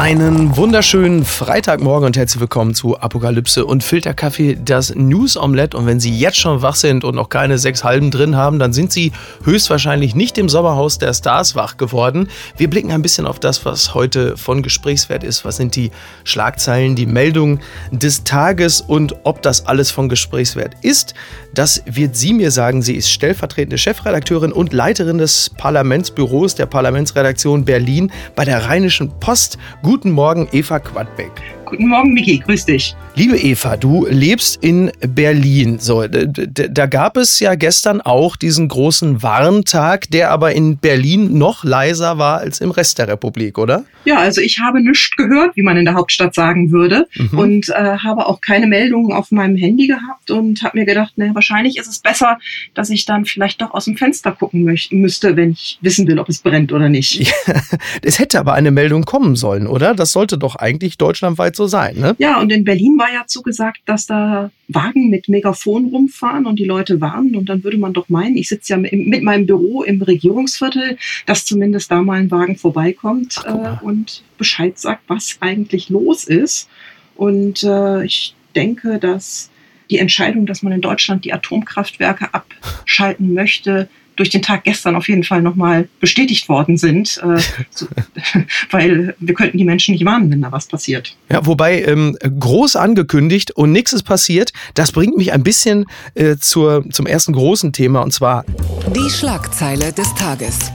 Einen wunderschönen Freitagmorgen und herzlich willkommen zu Apokalypse und Filterkaffee, das News Omelette. Und wenn Sie jetzt schon wach sind und noch keine sechs Halben drin haben, dann sind Sie höchstwahrscheinlich nicht im Sommerhaus der Stars wach geworden. Wir blicken ein bisschen auf das, was heute von Gesprächswert ist. Was sind die Schlagzeilen, die Meldungen des Tages und ob das alles von Gesprächswert ist. Das wird sie mir sagen. Sie ist stellvertretende Chefredakteurin und Leiterin des Parlamentsbüros der Parlamentsredaktion Berlin bei der Rheinischen Post. Guten Morgen, Eva Quadbeck. Guten Morgen, Miki, grüß dich. Liebe Eva, du lebst in Berlin. So, da gab es ja gestern auch diesen großen Warntag, der aber in Berlin noch leiser war als im Rest der Republik, oder? Ja, also ich habe nichts gehört, wie man in der Hauptstadt sagen würde, mhm. und äh, habe auch keine Meldungen auf meinem Handy gehabt und habe mir gedacht, naja, wahrscheinlich ist es besser, dass ich dann vielleicht doch aus dem Fenster gucken müsste, wenn ich wissen will, ob es brennt oder nicht. Ja, es hätte aber eine Meldung kommen sollen, oder? Das sollte doch eigentlich deutschlandweit so sein, ne? Ja, und in Berlin war ja zugesagt, dass da Wagen mit Megafon rumfahren und die Leute warnen. Und dann würde man doch meinen, ich sitze ja mit meinem Büro im Regierungsviertel, dass zumindest da mal ein Wagen vorbeikommt Ach, äh, und Bescheid sagt, was eigentlich los ist. Und äh, ich denke, dass die Entscheidung, dass man in Deutschland die Atomkraftwerke abschalten möchte, durch den Tag gestern auf jeden Fall nochmal bestätigt worden sind, äh, so, weil wir könnten die Menschen nicht warnen, wenn da was passiert. Ja, wobei ähm, groß angekündigt und nichts ist passiert, das bringt mich ein bisschen äh, zur, zum ersten großen Thema und zwar die Schlagzeile des Tages.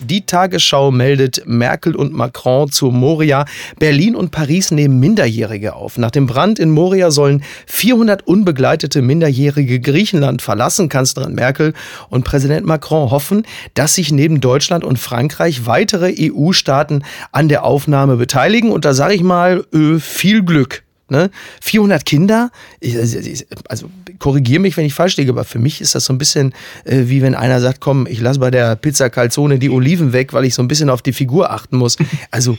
Die Tagesschau meldet Merkel und Macron zu Moria. Berlin und Paris nehmen Minderjährige auf. Nach dem Brand in Moria sollen 400 unbegleitete Minderjährige Griechenland verlassen. Kanzlerin Merkel und Präsident Macron hoffen, dass sich neben Deutschland und Frankreich weitere EU-Staaten an der Aufnahme beteiligen. Und da sage ich mal, äh, viel Glück. Ne? 400 Kinder, also korrigiere mich, wenn ich falsch liege, aber für mich ist das so ein bisschen äh, wie wenn einer sagt, komm, ich lasse bei der Pizza Calzone die Oliven weg, weil ich so ein bisschen auf die Figur achten muss. Also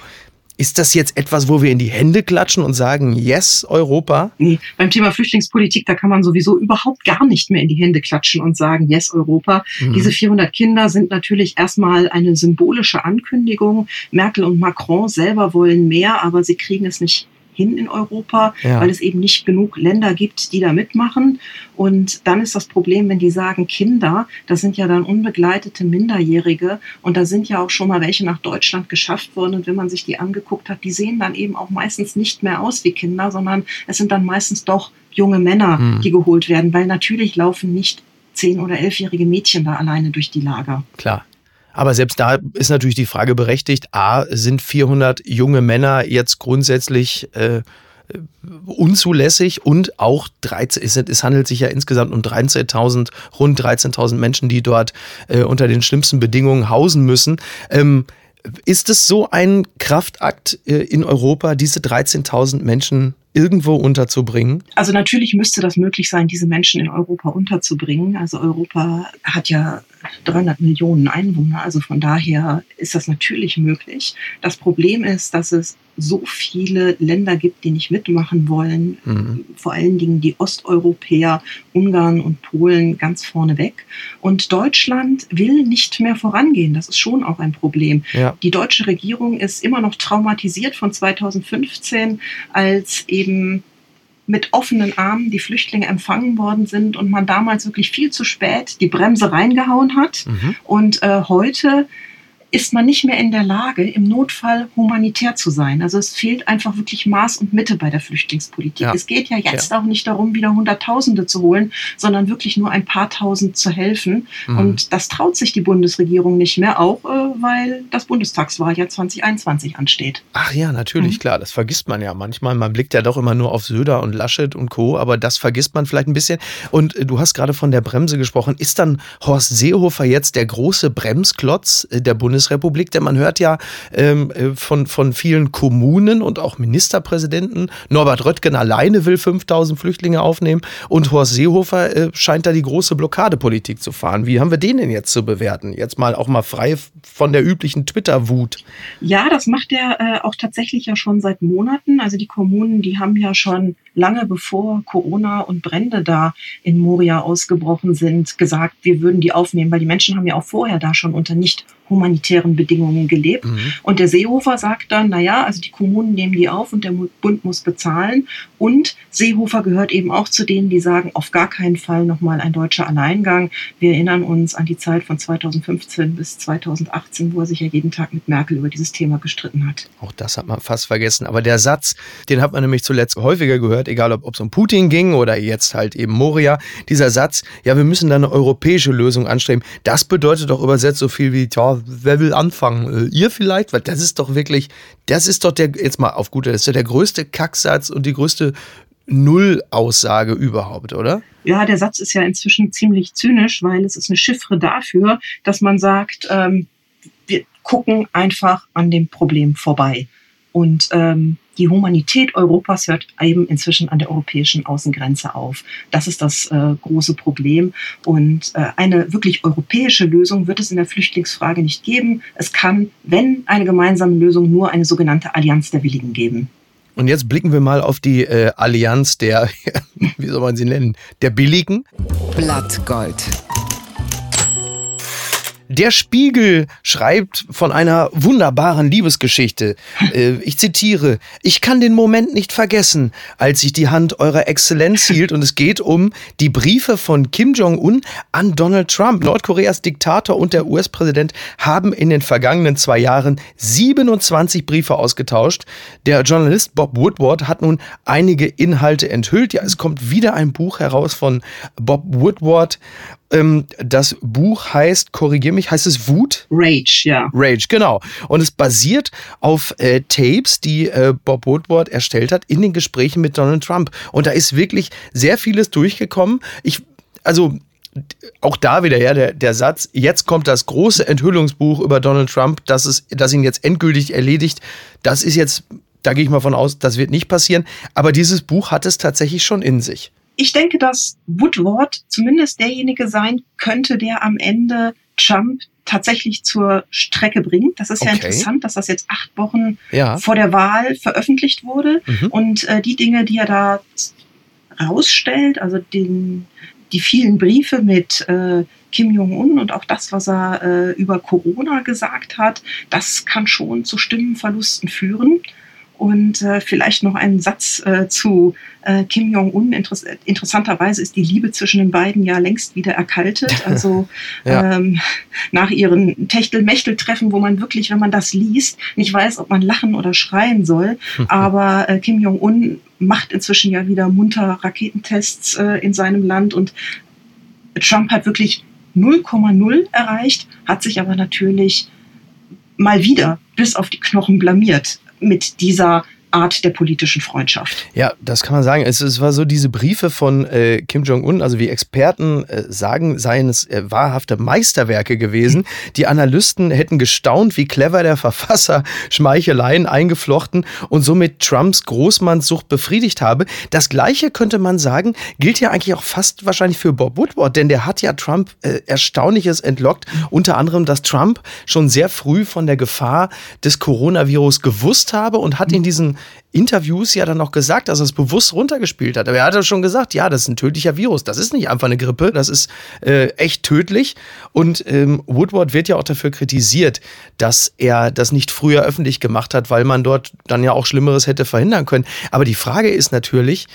ist das jetzt etwas, wo wir in die Hände klatschen und sagen, yes, Europa? Nee, beim Thema Flüchtlingspolitik, da kann man sowieso überhaupt gar nicht mehr in die Hände klatschen und sagen, yes, Europa. Mhm. Diese 400 Kinder sind natürlich erstmal eine symbolische Ankündigung. Merkel und Macron selber wollen mehr, aber sie kriegen es nicht hin in Europa, ja. weil es eben nicht genug Länder gibt, die da mitmachen. Und dann ist das Problem, wenn die sagen Kinder, das sind ja dann unbegleitete Minderjährige und da sind ja auch schon mal welche nach Deutschland geschafft worden. Und wenn man sich die angeguckt hat, die sehen dann eben auch meistens nicht mehr aus wie Kinder, sondern es sind dann meistens doch junge Männer, hm. die geholt werden, weil natürlich laufen nicht zehn- oder elfjährige Mädchen da alleine durch die Lager. Klar. Aber selbst da ist natürlich die Frage berechtigt, a, sind 400 junge Männer jetzt grundsätzlich äh, unzulässig und auch 13, es, es handelt sich ja insgesamt um 13.000, rund 13.000 Menschen, die dort äh, unter den schlimmsten Bedingungen hausen müssen. Ähm, ist es so ein Kraftakt äh, in Europa, diese 13.000 Menschen irgendwo unterzubringen? Also natürlich müsste das möglich sein, diese Menschen in Europa unterzubringen. Also Europa hat ja 300 Millionen Einwohner, also von daher ist das natürlich möglich. Das Problem ist, dass es so viele Länder gibt, die nicht mitmachen wollen. Mhm. Vor allen Dingen die Osteuropäer, Ungarn und Polen ganz vorne weg. Und Deutschland will nicht mehr vorangehen. Das ist schon auch ein Problem. Ja. Die deutsche Regierung ist immer noch traumatisiert von 2015, als eben mit offenen Armen die Flüchtlinge empfangen worden sind und man damals wirklich viel zu spät die Bremse reingehauen hat. Mhm. Und äh, heute ist man nicht mehr in der Lage, im Notfall humanitär zu sein. Also es fehlt einfach wirklich Maß und Mitte bei der Flüchtlingspolitik. Ja. Es geht ja jetzt ja. auch nicht darum, wieder Hunderttausende zu holen, sondern wirklich nur ein paar Tausend zu helfen. Mhm. Und das traut sich die Bundesregierung nicht mehr, auch äh, weil das Bundestagswahljahr 2021 ansteht. Ach ja, natürlich, mhm. klar. Das vergisst man ja manchmal. Man blickt ja doch immer nur auf Söder und Laschet und Co., aber das vergisst man vielleicht ein bisschen. Und äh, du hast gerade von der Bremse gesprochen. Ist dann Horst Seehofer jetzt der große Bremsklotz äh, der Bundesregierung? Bundesrepublik? Denn man hört ja ähm, äh, von, von vielen Kommunen und auch Ministerpräsidenten, Norbert Röttgen alleine will 5000 Flüchtlinge aufnehmen und Horst Seehofer äh, scheint da die große Blockadepolitik zu fahren. Wie haben wir den denn jetzt zu bewerten? Jetzt mal auch mal frei von der üblichen Twitter-Wut. Ja, das macht er äh, auch tatsächlich ja schon seit Monaten. Also die Kommunen, die haben ja schon lange bevor Corona und Brände da in Moria ausgebrochen sind, gesagt, wir würden die aufnehmen, weil die Menschen haben ja auch vorher da schon unter nicht humanitären Bedingungen gelebt. Mhm. Und der Seehofer sagt dann, naja, also die Kommunen nehmen die auf und der Bund muss bezahlen. Und Seehofer gehört eben auch zu denen, die sagen, auf gar keinen Fall nochmal ein deutscher Alleingang. Wir erinnern uns an die Zeit von 2015 bis 2018, wo er sich ja jeden Tag mit Merkel über dieses Thema gestritten hat. Auch das hat man fast vergessen. Aber der Satz, den hat man nämlich zuletzt häufiger gehört, egal ob es um Putin ging oder jetzt halt eben Moria. Dieser Satz, ja, wir müssen da eine europäische Lösung anstreben. Das bedeutet doch übersetzt so viel wie, ja, will anfangen? Äh, ihr vielleicht? Weil das ist doch wirklich, das ist doch der, jetzt mal auf gute, das ist ja der größte Kacksatz und die größte Nullaussage überhaupt, oder? Ja, der Satz ist ja inzwischen ziemlich zynisch, weil es ist eine Chiffre dafür, dass man sagt, ähm, wir gucken einfach an dem Problem vorbei. Und ähm, die Humanität Europas hört eben inzwischen an der europäischen Außengrenze auf. Das ist das äh, große Problem. Und äh, eine wirklich europäische Lösung wird es in der Flüchtlingsfrage nicht geben. Es kann, wenn eine gemeinsame Lösung, nur eine sogenannte Allianz der Willigen geben. Und jetzt blicken wir mal auf die äh, Allianz der, wie soll man sie nennen, der Billigen. Blattgold. Der Spiegel schreibt von einer wunderbaren Liebesgeschichte. Äh, ich zitiere, ich kann den Moment nicht vergessen, als ich die Hand eurer Exzellenz hielt und es geht um die Briefe von Kim Jong-un an Donald Trump. Nordkoreas Diktator und der US-Präsident haben in den vergangenen zwei Jahren 27 Briefe ausgetauscht. Der Journalist Bob Woodward hat nun einige Inhalte enthüllt. Ja, es kommt wieder ein Buch heraus von Bob Woodward ähm, das Buch heißt, korrigier mich, heißt es Wut? Rage, ja. Rage, genau. Und es basiert auf äh, Tapes, die äh, Bob Woodward erstellt hat in den Gesprächen mit Donald Trump. Und da ist wirklich sehr vieles durchgekommen. Ich, also auch da wieder ja der, der Satz, jetzt kommt das große Enthüllungsbuch über Donald Trump, das, ist, das ihn jetzt endgültig erledigt. Das ist jetzt, da gehe ich mal von aus, das wird nicht passieren. Aber dieses Buch hat es tatsächlich schon in sich. Ich denke, dass Woodward zumindest derjenige sein könnte, der am Ende Trump tatsächlich zur Strecke bringt. Das ist okay. ja interessant, dass das jetzt acht Wochen ja. vor der Wahl veröffentlicht wurde. Mhm. Und äh, die Dinge, die er da rausstellt, also den, die vielen Briefe mit äh, Kim Jong-un und auch das, was er äh, über Corona gesagt hat, das kann schon zu Stimmenverlusten führen. Und äh, vielleicht noch einen Satz äh, zu äh, Kim Jong-un. Interess interessanterweise ist die Liebe zwischen den beiden ja längst wieder erkaltet. Also ja. ähm, nach ihren Techtel-Mechtel-Treffen, wo man wirklich, wenn man das liest, nicht weiß, ob man lachen oder schreien soll. Aber äh, Kim Jong-un macht inzwischen ja wieder munter Raketentests äh, in seinem Land und Trump hat wirklich 0,0 erreicht, hat sich aber natürlich mal wieder bis auf die Knochen blamiert mit dieser Art der politischen Freundschaft. Ja, das kann man sagen. Es, es war so diese Briefe von äh, Kim Jong-un, also wie Experten äh, sagen, seien es äh, wahrhafte Meisterwerke gewesen. Die Analysten hätten gestaunt, wie clever der Verfasser Schmeicheleien eingeflochten und somit Trumps Großmannssucht befriedigt habe. Das gleiche könnte man sagen, gilt ja eigentlich auch fast wahrscheinlich für Bob Woodward, denn der hat ja Trump äh, Erstaunliches entlockt. Unter anderem, dass Trump schon sehr früh von der Gefahr des Coronavirus gewusst habe und hat in diesen Interviews ja dann noch gesagt, dass er es bewusst runtergespielt hat. Aber er hat ja schon gesagt, ja, das ist ein tödlicher Virus. Das ist nicht einfach eine Grippe, das ist äh, echt tödlich. Und ähm, Woodward wird ja auch dafür kritisiert, dass er das nicht früher öffentlich gemacht hat, weil man dort dann ja auch Schlimmeres hätte verhindern können. Aber die Frage ist natürlich,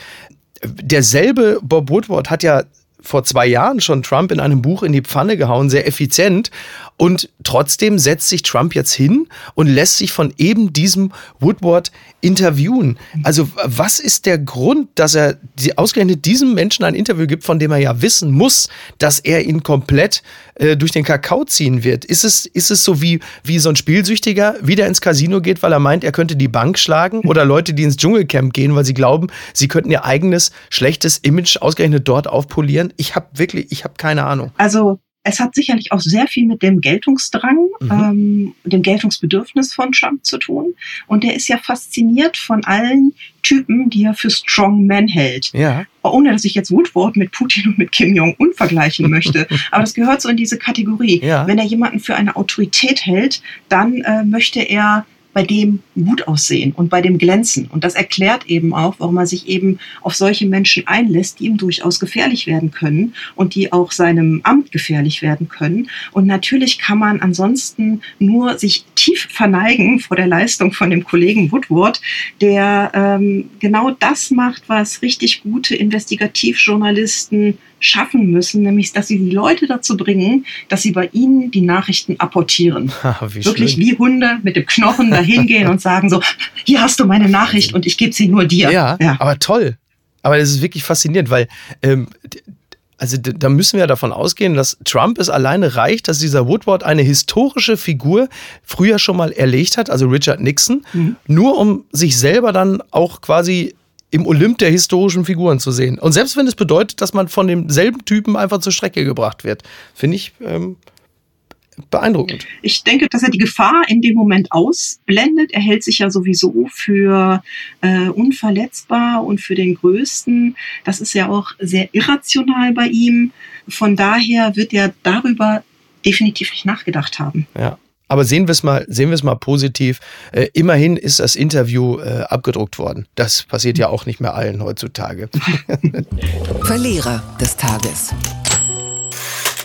derselbe Bob Woodward hat ja vor zwei Jahren schon Trump in einem Buch in die Pfanne gehauen, sehr effizient. Und trotzdem setzt sich Trump jetzt hin und lässt sich von eben diesem Woodward interviewen. Also was ist der Grund, dass er die, ausgerechnet diesem Menschen ein Interview gibt, von dem er ja wissen muss, dass er ihn komplett äh, durch den Kakao ziehen wird? Ist es, ist es so wie, wie so ein Spielsüchtiger wieder ins Casino geht, weil er meint, er könnte die Bank schlagen? Oder Leute, die ins Dschungelcamp gehen, weil sie glauben, sie könnten ihr eigenes schlechtes Image ausgerechnet dort aufpolieren? Ich habe wirklich, ich habe keine Ahnung. Also es hat sicherlich auch sehr viel mit dem Geltungsdrang, mhm. ähm, dem Geltungsbedürfnis von Trump zu tun. Und er ist ja fasziniert von allen Typen, die er für Strong Men hält. Ja. Ohne dass ich jetzt Woodward mit Putin und mit Kim Jong-un vergleichen möchte. Aber das gehört so in diese Kategorie. Ja. Wenn er jemanden für eine Autorität hält, dann äh, möchte er bei dem gut aussehen und bei dem glänzen. Und das erklärt eben auch, warum er sich eben auf solche Menschen einlässt, die ihm durchaus gefährlich werden können und die auch seinem Amt gefährlich werden können. Und natürlich kann man ansonsten nur sich tief verneigen vor der Leistung von dem Kollegen Woodward, der ähm, genau das macht, was richtig gute Investigativjournalisten schaffen müssen, nämlich dass sie die Leute dazu bringen, dass sie bei ihnen die Nachrichten apportieren. wie Wirklich schön. wie Hunde mit dem Knochen dahin gehen und sagen so, hier hast du meine Nachricht und ich gebe sie nur dir. Ja, ja, aber toll. Aber das ist wirklich faszinierend, weil ähm, also da müssen wir davon ausgehen, dass Trump es alleine reicht, dass dieser Woodward eine historische Figur früher schon mal erlegt hat, also Richard Nixon, mhm. nur um sich selber dann auch quasi im Olymp der historischen Figuren zu sehen. Und selbst wenn es bedeutet, dass man von demselben Typen einfach zur Strecke gebracht wird, finde ich ähm, beeindruckend. Ich denke, dass er die Gefahr in dem Moment ausblendet. Er hält sich ja sowieso für äh, unverletzbar und für den Größten. Das ist ja auch sehr irrational bei ihm. Von daher wird er darüber definitiv nicht nachgedacht haben. Ja. Aber sehen wir es mal, sehen wir es mal positiv. Äh, immerhin ist das Interview äh, abgedruckt worden. Das passiert ja auch nicht mehr allen heutzutage. Verlierer des Tages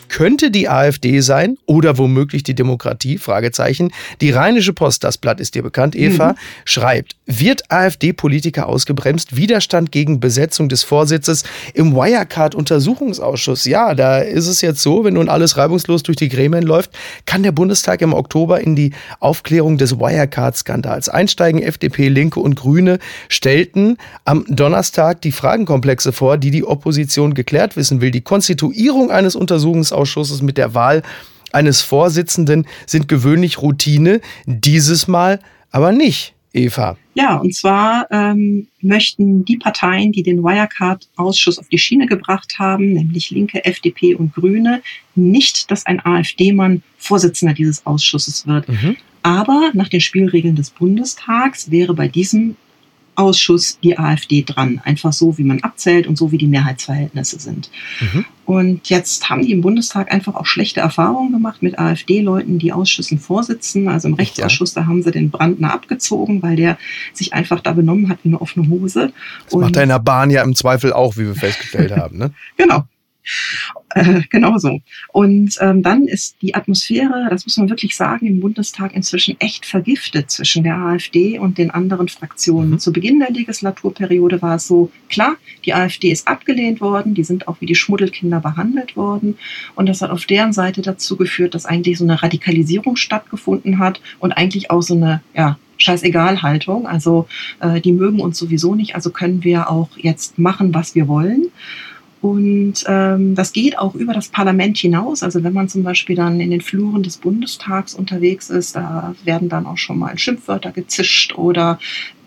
könnte die AfD sein oder womöglich die Demokratie? Fragezeichen. Die Rheinische Post, das Blatt ist dir bekannt, Eva, mhm. schreibt, wird AfD-Politiker ausgebremst? Widerstand gegen Besetzung des Vorsitzes im Wirecard-Untersuchungsausschuss. Ja, da ist es jetzt so, wenn nun alles reibungslos durch die Gremien läuft, kann der Bundestag im Oktober in die Aufklärung des Wirecard-Skandals einsteigen. FDP, Linke und Grüne stellten am Donnerstag die Fragenkomplexe vor, die die Opposition geklärt wissen will. Die Konstituierung eines Untersuchungsausschusses Ausschusses mit der Wahl eines Vorsitzenden sind gewöhnlich Routine, dieses Mal aber nicht. Eva. Ja, und zwar ähm, möchten die Parteien, die den Wirecard-Ausschuss auf die Schiene gebracht haben, nämlich Linke, FDP und Grüne, nicht, dass ein AfD-Mann Vorsitzender dieses Ausschusses wird. Mhm. Aber nach den Spielregeln des Bundestags wäre bei diesem Ausschuss die AfD dran. Einfach so, wie man abzählt und so, wie die Mehrheitsverhältnisse sind. Mhm. Und jetzt haben die im Bundestag einfach auch schlechte Erfahrungen gemacht mit AfD-Leuten, die Ausschüssen vorsitzen. Also im Rechtsausschuss, da haben sie den Brandner abgezogen, weil der sich einfach da benommen hat wie eine offene Hose. Das und macht er in der Bahn ja im Zweifel auch, wie wir festgestellt haben. Ne? genau. Äh, genau so. Und ähm, dann ist die Atmosphäre, das muss man wirklich sagen, im Bundestag inzwischen echt vergiftet zwischen der AfD und den anderen Fraktionen. Mhm. Zu Beginn der Legislaturperiode war es so, klar, die AfD ist abgelehnt worden, die sind auch wie die Schmuddelkinder behandelt worden. Und das hat auf deren Seite dazu geführt, dass eigentlich so eine Radikalisierung stattgefunden hat und eigentlich auch so eine, ja, Scheißegal-Haltung. Also äh, die mögen uns sowieso nicht, also können wir auch jetzt machen, was wir wollen. Und ähm, das geht auch über das Parlament hinaus. Also wenn man zum Beispiel dann in den Fluren des Bundestags unterwegs ist, da werden dann auch schon mal Schimpfwörter gezischt oder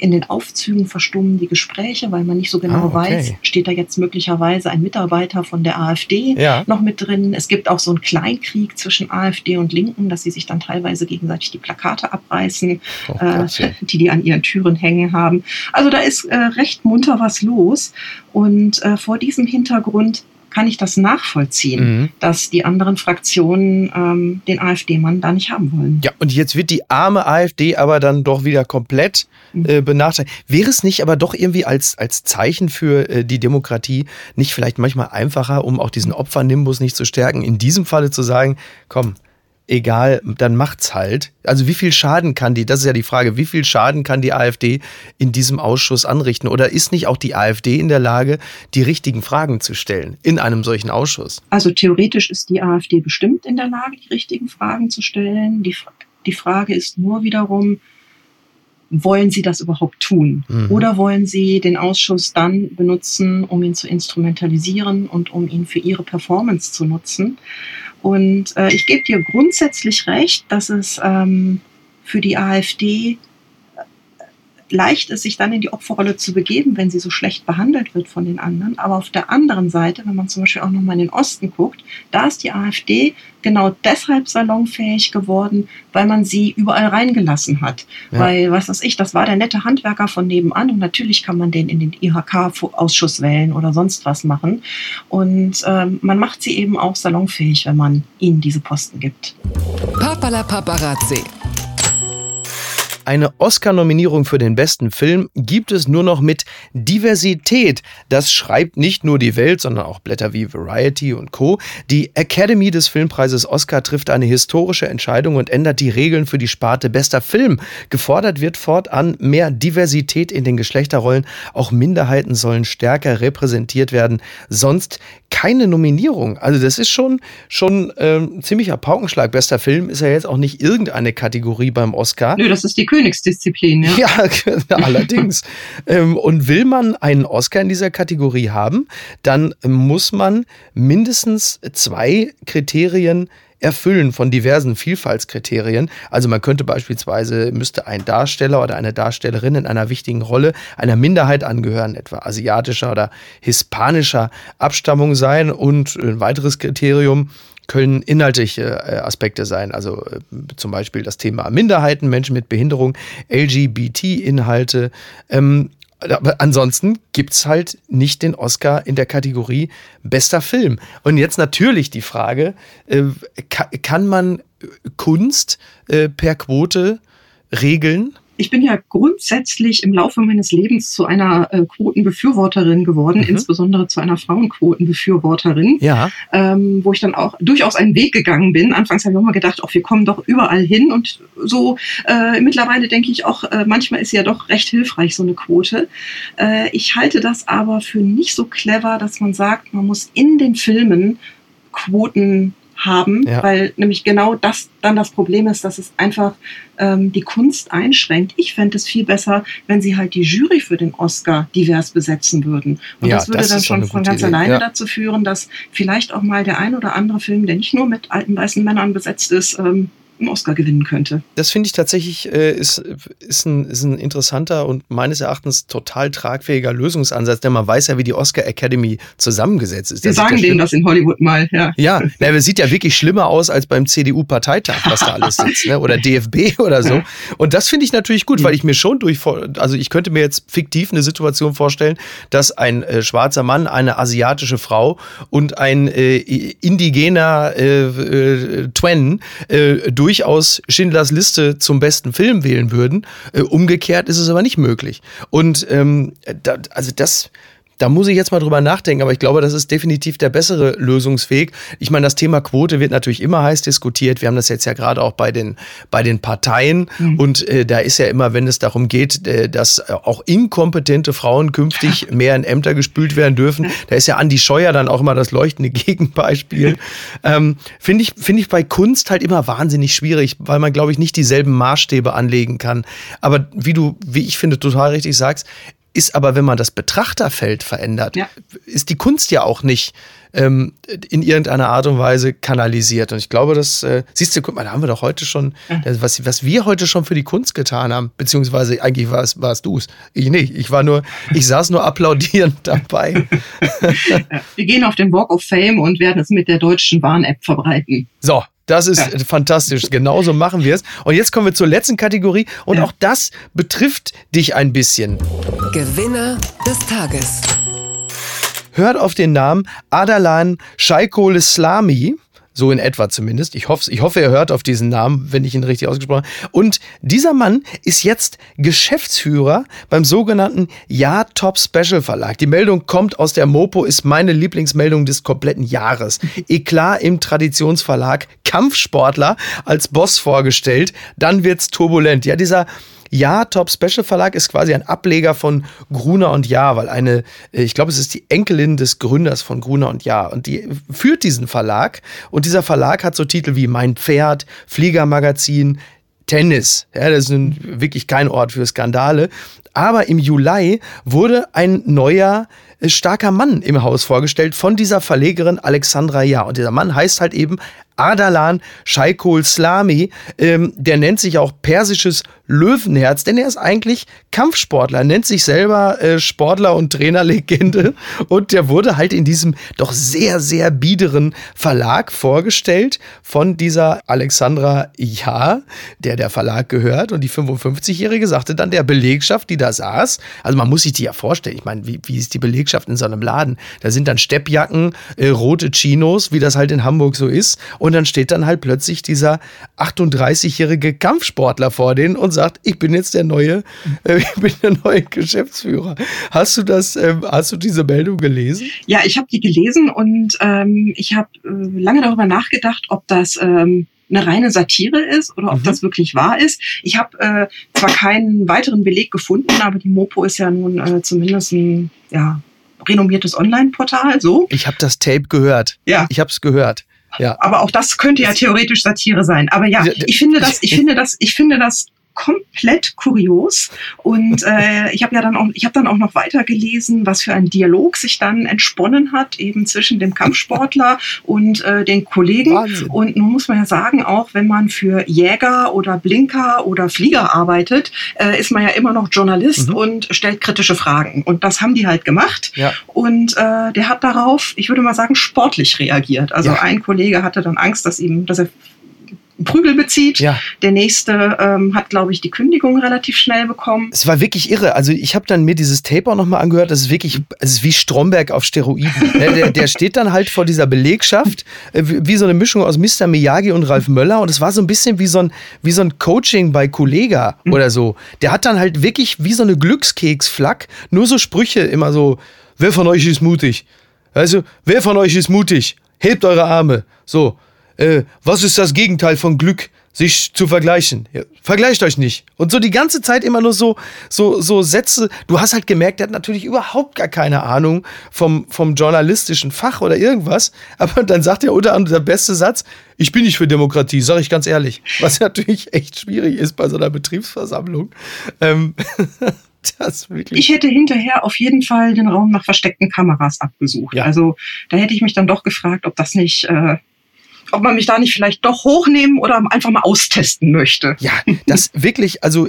in den Aufzügen verstummen die Gespräche, weil man nicht so genau ah, okay. weiß, steht da jetzt möglicherweise ein Mitarbeiter von der AfD ja. noch mit drin. Es gibt auch so einen Kleinkrieg zwischen AfD und Linken, dass sie sich dann teilweise gegenseitig die Plakate abreißen, oh, äh, die die an ihren Türen hängen haben. Also da ist äh, recht munter was los. Und äh, vor diesem Hintergrund kann ich das nachvollziehen, mhm. dass die anderen Fraktionen ähm, den AfD-Mann da nicht haben wollen. Ja, und jetzt wird die arme AfD aber dann doch wieder komplett mhm. äh, benachteiligt. Wäre es nicht aber doch irgendwie als, als Zeichen für äh, die Demokratie nicht vielleicht manchmal einfacher, um auch diesen Opfernimbus nicht zu stärken, in diesem Falle zu sagen, komm, egal, dann macht's halt. Also wie viel Schaden kann die, das ist ja die Frage, wie viel Schaden kann die AfD in diesem Ausschuss anrichten? Oder ist nicht auch die AfD in der Lage, die richtigen Fragen zu stellen in einem solchen Ausschuss? Also theoretisch ist die AfD bestimmt in der Lage, die richtigen Fragen zu stellen. Die, die Frage ist nur wiederum, wollen Sie das überhaupt tun? Mhm. Oder wollen Sie den Ausschuss dann benutzen, um ihn zu instrumentalisieren und um ihn für Ihre Performance zu nutzen? Und äh, ich gebe dir grundsätzlich recht, dass es ähm, für die AfD leicht ist, sich dann in die Opferrolle zu begeben, wenn sie so schlecht behandelt wird von den anderen. Aber auf der anderen Seite, wenn man zum Beispiel auch nochmal in den Osten guckt, da ist die AfD genau deshalb salonfähig geworden, weil man sie überall reingelassen hat. Ja. Weil, was weiß ich, das war der nette Handwerker von nebenan und natürlich kann man den in den IHK-Ausschuss wählen oder sonst was machen. Und ähm, man macht sie eben auch salonfähig, wenn man ihnen diese Posten gibt. Papala Paparazzi. Eine Oscar-Nominierung für den besten Film gibt es nur noch mit Diversität. Das schreibt nicht nur die Welt, sondern auch Blätter wie Variety und Co. Die Academy des Filmpreises Oscar trifft eine historische Entscheidung und ändert die Regeln für die Sparte bester Film. Gefordert wird fortan mehr Diversität in den Geschlechterrollen. Auch Minderheiten sollen stärker repräsentiert werden. Sonst keine Nominierung. Also das ist schon, schon ähm, ziemlicher Paukenschlag. Bester Film ist ja jetzt auch nicht irgendeine Kategorie beim Oscar. Nö, das ist die Königsdisziplin, ja. Ja, allerdings. ähm, und will man einen Oscar in dieser Kategorie haben, dann muss man mindestens zwei Kriterien Erfüllen von diversen Vielfaltskriterien. Also man könnte beispielsweise, müsste ein Darsteller oder eine Darstellerin in einer wichtigen Rolle einer Minderheit angehören, etwa asiatischer oder hispanischer Abstammung sein. Und ein weiteres Kriterium können inhaltliche äh, Aspekte sein, also äh, zum Beispiel das Thema Minderheiten, Menschen mit Behinderung, LGBT-Inhalte. Ähm, aber ansonsten gibt es halt nicht den Oscar in der Kategorie bester Film. Und jetzt natürlich die Frage, äh, kann man Kunst per Quote regeln? Ich bin ja grundsätzlich im Laufe meines Lebens zu einer äh, Quotenbefürworterin geworden, mhm. insbesondere zu einer Frauenquotenbefürworterin, ja. ähm, wo ich dann auch durchaus einen Weg gegangen bin. Anfangs habe ich auch mal gedacht, ach, wir kommen doch überall hin und so. Äh, mittlerweile denke ich auch, äh, manchmal ist ja doch recht hilfreich, so eine Quote. Äh, ich halte das aber für nicht so clever, dass man sagt, man muss in den Filmen Quoten haben, ja. weil nämlich genau das dann das Problem ist, dass es einfach ähm, die Kunst einschränkt. Ich fände es viel besser, wenn sie halt die Jury für den Oscar divers besetzen würden. Und ja, das würde das dann schon von ganz Idee. alleine ja. dazu führen, dass vielleicht auch mal der ein oder andere Film, der nicht nur mit alten weißen Männern besetzt ist, ähm, einen Oscar gewinnen könnte. Das finde ich tatsächlich äh, ist, ist, ein, ist ein interessanter und meines Erachtens total tragfähiger Lösungsansatz, denn man weiß ja, wie die Oscar Academy zusammengesetzt ist. Wir sagen denen das in Hollywood mal, ja. Ja, na, es sieht ja wirklich schlimmer aus als beim CDU-Parteitag, was da alles sitzt, ne? oder DFB oder so. Und das finde ich natürlich gut, weil ich mir schon durch, also ich könnte mir jetzt fiktiv eine Situation vorstellen, dass ein äh, schwarzer Mann, eine asiatische Frau und ein äh, indigener äh, äh Twen äh, durch durchaus Schindlers Liste zum besten Film wählen würden. Äh, umgekehrt ist es aber nicht möglich. Und ähm, da, also das da muss ich jetzt mal drüber nachdenken, aber ich glaube, das ist definitiv der bessere Lösungsweg. Ich meine, das Thema Quote wird natürlich immer heiß diskutiert. Wir haben das jetzt ja gerade auch bei den, bei den Parteien. Mhm. Und äh, da ist ja immer, wenn es darum geht, äh, dass auch inkompetente Frauen künftig mehr in Ämter gespült werden dürfen, da ist ja Andi Scheuer dann auch immer das leuchtende Gegenbeispiel. Ähm, Finde ich, finde ich bei Kunst halt immer wahnsinnig schwierig, weil man, glaube ich, nicht dieselben Maßstäbe anlegen kann. Aber wie du, wie ich finde, total richtig sagst, ist aber, wenn man das Betrachterfeld verändert, ja. ist die Kunst ja auch nicht ähm, in irgendeiner Art und Weise kanalisiert. Und ich glaube, das, äh, siehst du, guck mal, da haben wir doch heute schon, äh, was, was wir heute schon für die Kunst getan haben, beziehungsweise eigentlich war es, warst du es. Ich nicht. Ich war nur, ich saß nur applaudierend dabei. Wir gehen auf den Walk of Fame und werden es mit der deutschen Warn-App verbreiten. So, das ist ja. fantastisch. Genauso machen wir es. Und jetzt kommen wir zur letzten Kategorie. Und ja. auch das betrifft dich ein bisschen. Gewinner des Tages. Hört auf den Namen Adalan Shaikol Islami. So in etwa zumindest. Ich hoffe, ich hoffe, er hört auf diesen Namen, wenn ich ihn richtig ausgesprochen habe. Und dieser Mann ist jetzt Geschäftsführer beim sogenannten Ja Top Special Verlag. Die Meldung kommt aus der Mopo, ist meine Lieblingsmeldung des kompletten Jahres. Eklat im Traditionsverlag, Kampfsportler als Boss vorgestellt. Dann wird's turbulent. Ja, dieser ja, Top Special Verlag ist quasi ein Ableger von Gruner und Ja, weil eine, äh, ich glaube, es ist die Enkelin des Gründers von Gruner und Ja und die führt diesen Verlag und dieser Verlag hat so Titel wie Mein Pferd, Fliegermagazin, Tennis. Ja, das ist wirklich kein Ort für Skandale. Aber im Juli wurde ein neuer äh, starker Mann im Haus vorgestellt von dieser Verlegerin Alexandra Ja. Und dieser Mann heißt halt eben Ardalan Shaikol Slami, ähm, der nennt sich auch persisches Löwenherz, denn er ist eigentlich Kampfsportler, nennt sich selber äh, Sportler und Trainerlegende und der wurde halt in diesem doch sehr, sehr biederen Verlag vorgestellt von dieser Alexandra Ja, der der Verlag gehört und die 55-Jährige sagte dann der Belegschaft, die da saß, also man muss sich die ja vorstellen, ich meine, wie, wie ist die Belegschaft in so einem Laden? Da sind dann Steppjacken, äh, rote Chinos, wie das halt in Hamburg so ist und dann steht dann halt plötzlich dieser 38-jährige Kampfsportler vor denen und sagt, ich bin jetzt der neue, äh, ich bin der neue Geschäftsführer. Hast du das, äh, hast du diese Meldung gelesen? Ja, ich habe die gelesen und ähm, ich habe äh, lange darüber nachgedacht, ob das ähm, eine reine Satire ist oder ob mhm. das wirklich wahr ist. Ich habe äh, zwar keinen weiteren Beleg gefunden, aber die Mopo ist ja nun äh, zumindest ein ja, renommiertes Online-Portal. So. Ich habe das Tape gehört. Ja. Ich habe es gehört. Ja. Aber auch das könnte ja theoretisch Satire sein. Aber ja, ich finde das, ich finde das, ich finde das komplett kurios. Und äh, ich habe ja dann auch, ich habe dann auch noch weiter gelesen, was für ein Dialog sich dann entsponnen hat, eben zwischen dem Kampfsportler und äh, den Kollegen. Wahnsinn. Und nun muss man ja sagen, auch wenn man für Jäger oder Blinker oder Flieger arbeitet, äh, ist man ja immer noch Journalist mhm. und stellt kritische Fragen. Und das haben die halt gemacht. Ja. Und äh, der hat darauf, ich würde mal sagen, sportlich reagiert. Also ja. ein Kollege hatte dann Angst, dass ihm, dass er Prügel bezieht. Ja. Der nächste ähm, hat, glaube ich, die Kündigung relativ schnell bekommen. Es war wirklich irre. Also ich habe dann mir dieses Tape auch nochmal angehört. Das ist wirklich, es ist wie Stromberg auf Steroiden. der, der, der, steht dann halt vor dieser Belegschaft, äh, wie so eine Mischung aus Mr. Miyagi und Ralf Möller. Und es war so ein bisschen wie so ein, wie so ein Coaching bei Kollega mhm. oder so. Der hat dann halt wirklich wie so eine Glückskeksflack, nur so Sprüche immer so, wer von euch ist mutig? Also, wer von euch ist mutig? Hebt eure Arme. So äh, was ist das Gegenteil von Glück? sich zu vergleichen. Ja, vergleicht euch nicht. Und so die ganze Zeit immer nur so, so, so Sätze. Du hast halt gemerkt, der hat natürlich überhaupt gar keine Ahnung vom, vom journalistischen Fach oder irgendwas. Aber dann sagt er unter anderem der beste Satz, ich bin nicht für Demokratie, sage ich ganz ehrlich. Was natürlich echt schwierig ist bei so einer Betriebsversammlung. Ähm, ich hätte hinterher auf jeden Fall den Raum nach versteckten Kameras abgesucht. Ja. Also da hätte ich mich dann doch gefragt, ob das nicht äh, ob man mich da nicht vielleicht doch hochnehmen oder einfach mal austesten möchte. Ja, das wirklich, also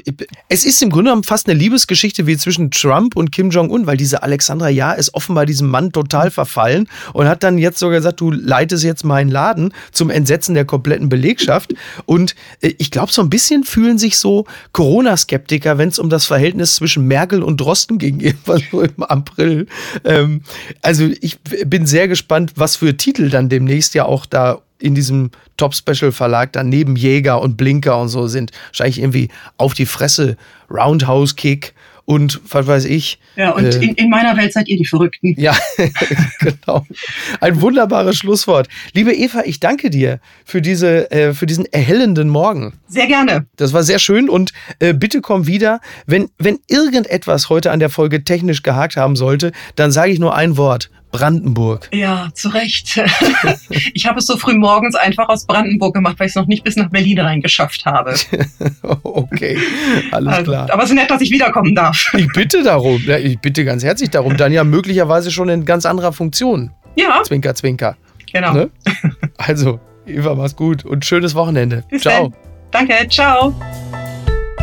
es ist im Grunde genommen fast eine Liebesgeschichte wie zwischen Trump und Kim Jong-un, weil diese Alexandra Ja ist offenbar diesem Mann total verfallen und hat dann jetzt sogar gesagt, du leitest jetzt meinen Laden zum Entsetzen der kompletten Belegschaft. Und äh, ich glaube, so ein bisschen fühlen sich so Corona-Skeptiker, wenn es um das Verhältnis zwischen Merkel und Drosten ging, irgendwann so im April. Ähm, also ich bin sehr gespannt, was für Titel dann demnächst ja auch da in diesem Top-Special-Verlag dann neben Jäger und Blinker und so sind. Wahrscheinlich irgendwie auf die Fresse, Roundhouse-Kick und was weiß ich. Ja, und äh, in, in, meiner Welt seid ihr die Verrückten. Ja, genau. Ein wunderbares Schlusswort. Liebe Eva, ich danke dir für, diese, äh, für diesen erhellenden Morgen. Sehr gerne. Das war sehr schön und äh, bitte komm wieder. Wenn, wenn irgendetwas heute an der Folge technisch gehakt haben sollte, dann sage ich nur ein Wort. Brandenburg. Ja, zu Recht. ich habe es so früh morgens einfach aus Brandenburg gemacht, weil ich es noch nicht bis nach Berlin reingeschafft habe. okay, alles also, klar. Aber es ist nett, dass ich wiederkommen darf. ich bitte darum. Ich bitte ganz herzlich darum. Dann ja möglicherweise schon in ganz anderer Funktion. Ja. Zwinker, zwinker. Genau. Ne? Also, Eva, mach's gut und schönes Wochenende. Bis ciao. Dann. Danke, ciao.